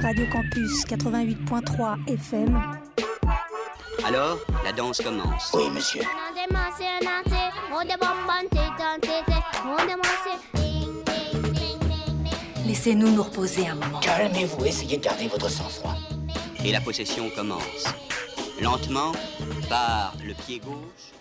Radio Campus 88.3 FM. Alors, la danse commence. Oui, monsieur. Laissez-nous nous reposer un moment. Calmez-vous, essayez de garder votre sang-froid. Et la possession commence. Lentement, par le pied gauche.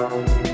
Bye.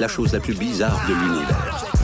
La chose la plus bizarre de l'univers.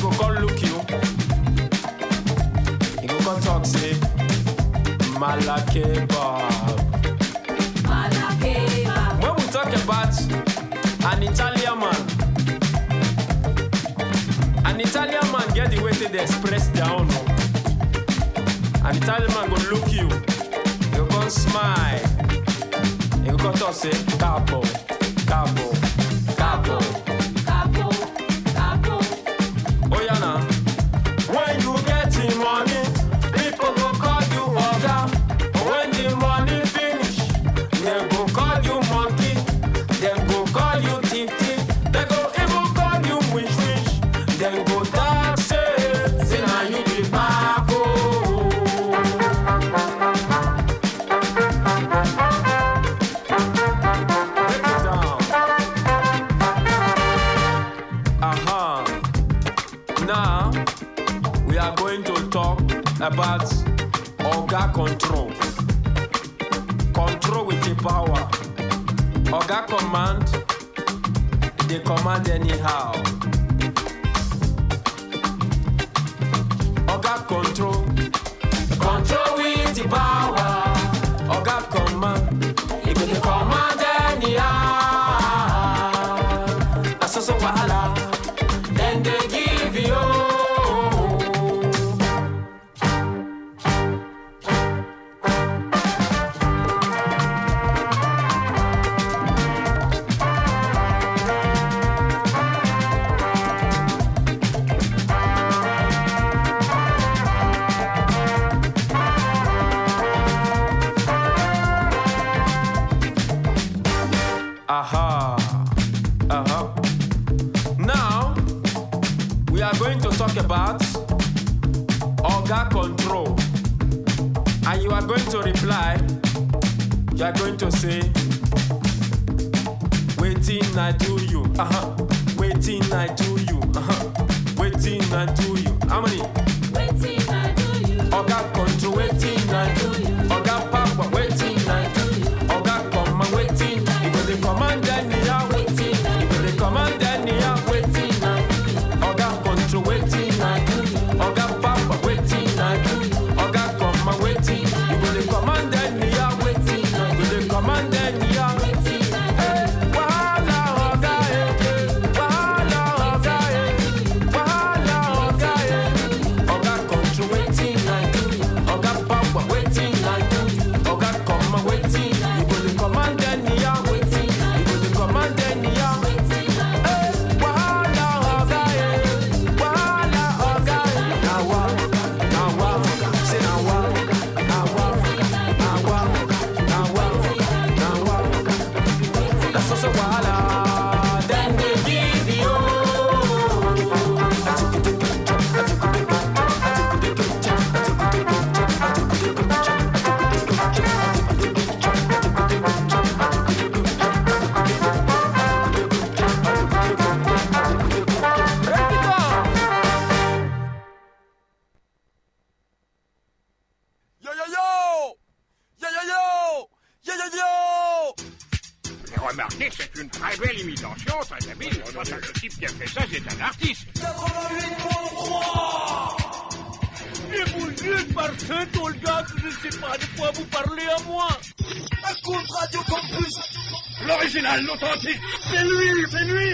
go come look you. Go come talk say when we talk about an italian man an italian man get the way to dey express their own an italian man go look you he go come smile he go come talk say capo. you are going to say, Waiting, I do you. Uh huh. Waiting, I do you. Uh huh. Waiting, I do you. How many? Waiting, I do you. Okay. Très habile. Oh, le type qui a fait ça, c'est un artiste. 88.3 Et vous dites par cet Olga que je ne sais pas de quoi vous parlez à moi. Écoute Radio Campus L'original, l'authentique, c'est lui, c'est lui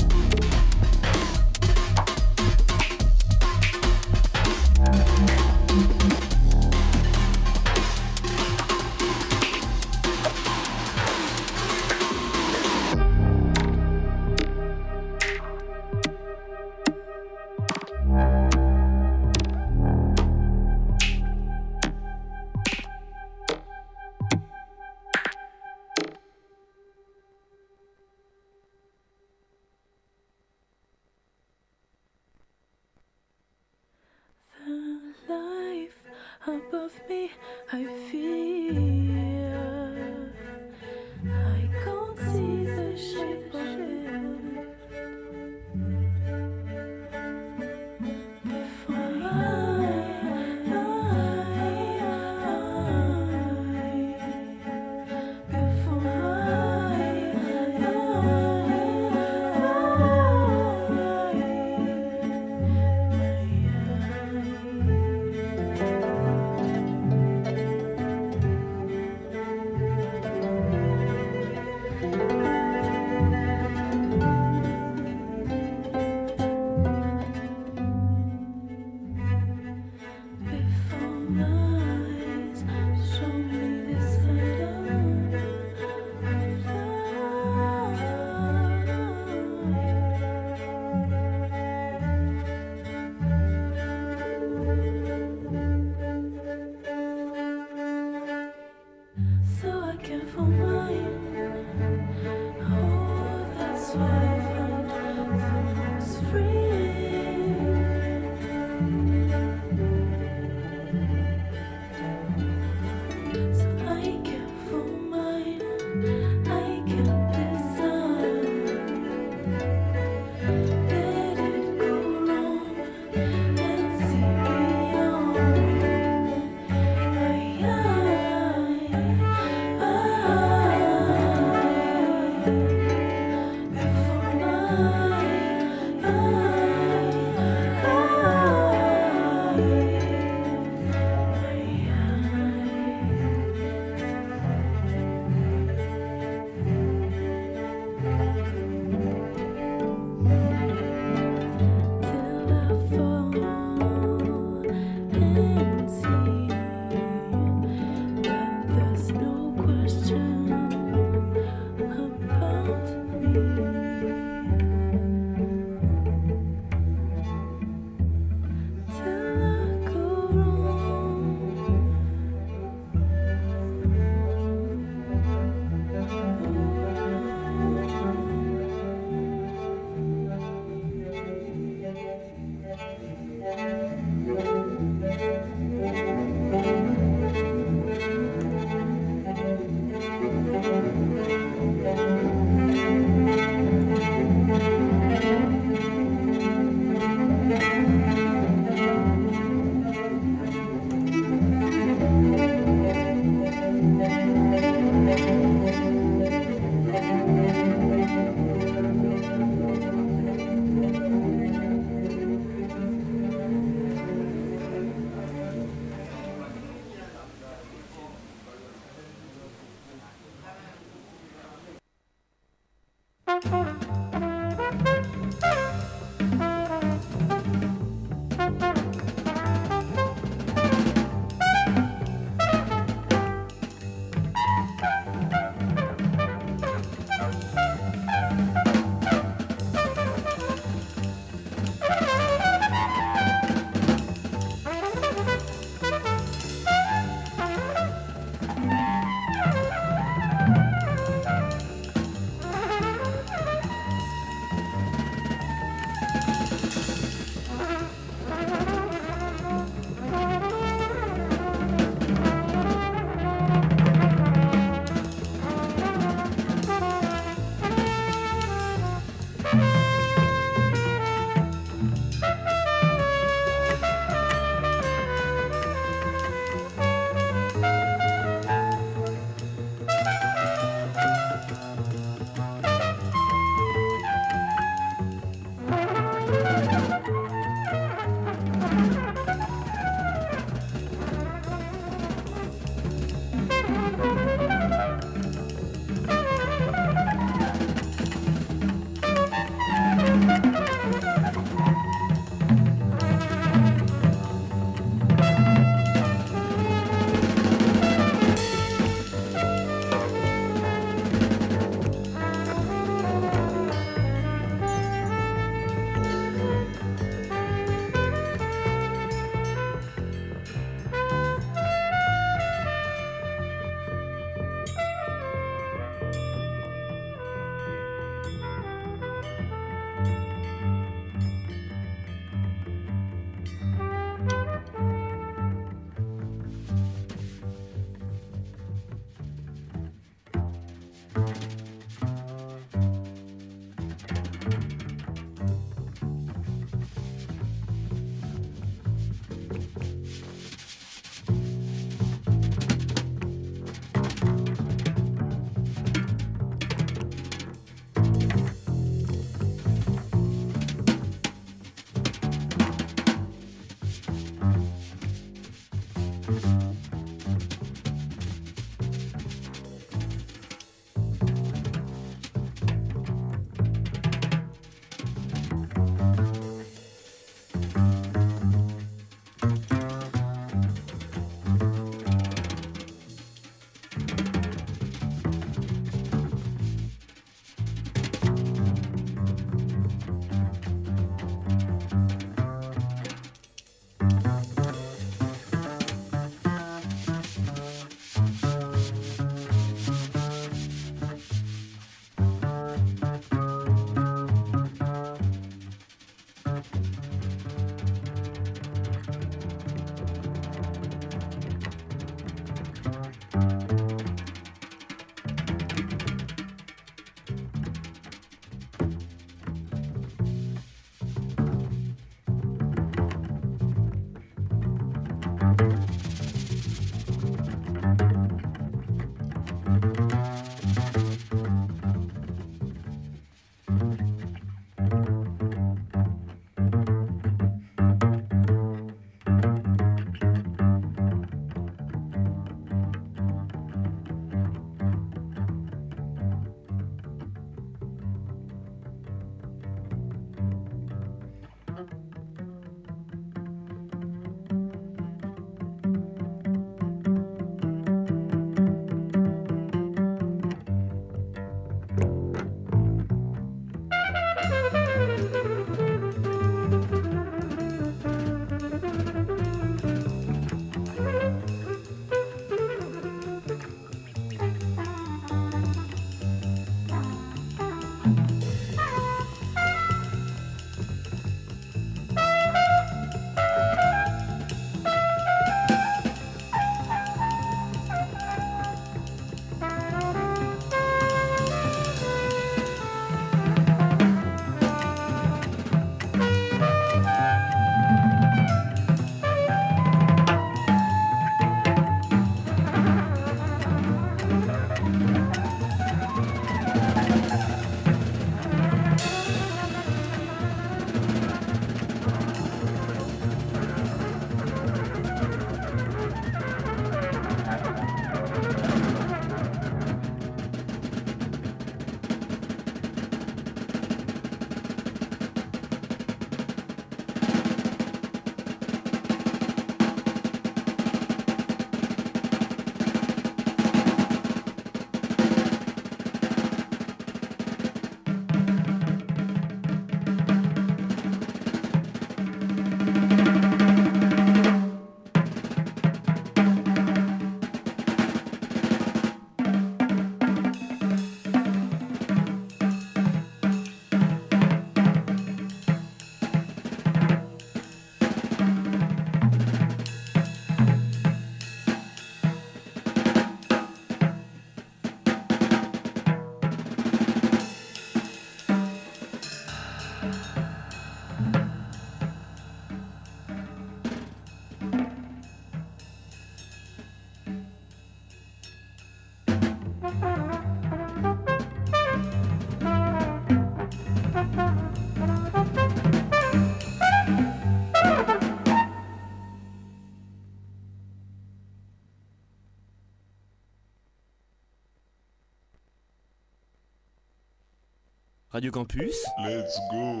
Radio Campus. Let's go.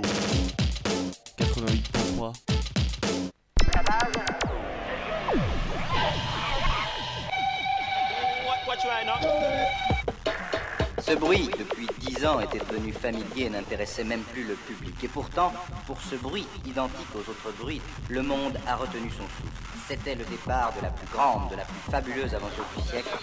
88.3. Ce bruit, depuis dix ans, était devenu familier et n'intéressait même plus le public. Et pourtant, pour ce bruit, identique aux autres bruits, le monde a retenu son souffle. C'était le départ de la plus grande, de la plus fabuleuse aventure du siècle.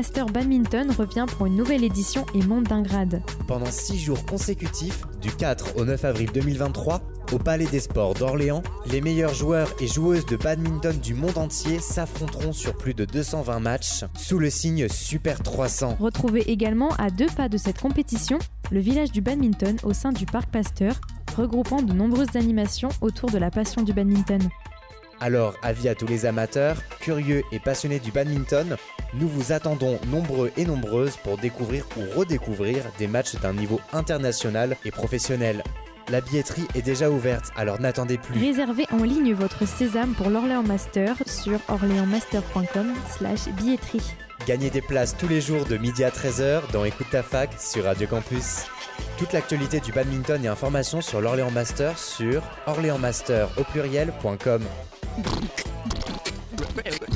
Master Badminton revient pour une nouvelle édition et monte d'un grade. Pendant 6 jours consécutifs, du 4 au 9 avril 2023, au Palais des Sports d'Orléans, les meilleurs joueurs et joueuses de badminton du monde entier s'affronteront sur plus de 220 matchs sous le signe Super 300. Retrouvez également à deux pas de cette compétition le village du badminton au sein du Parc Pasteur, regroupant de nombreuses animations autour de la passion du badminton. Alors, avis à tous les amateurs, curieux et passionnés du badminton, nous vous attendons nombreux et nombreuses pour découvrir ou redécouvrir des matchs d'un niveau international et professionnel. La billetterie est déjà ouverte, alors n'attendez plus. Réservez en ligne votre sésame pour l'Orléans Master sur orléansmaster.com slash billetterie. Gagnez des places tous les jours de midi à 13h dans Écoute ta fac sur Radio Campus. Toute l'actualité du badminton et informations sur l'Orléans Master sur orléansmaster au pluriel.com.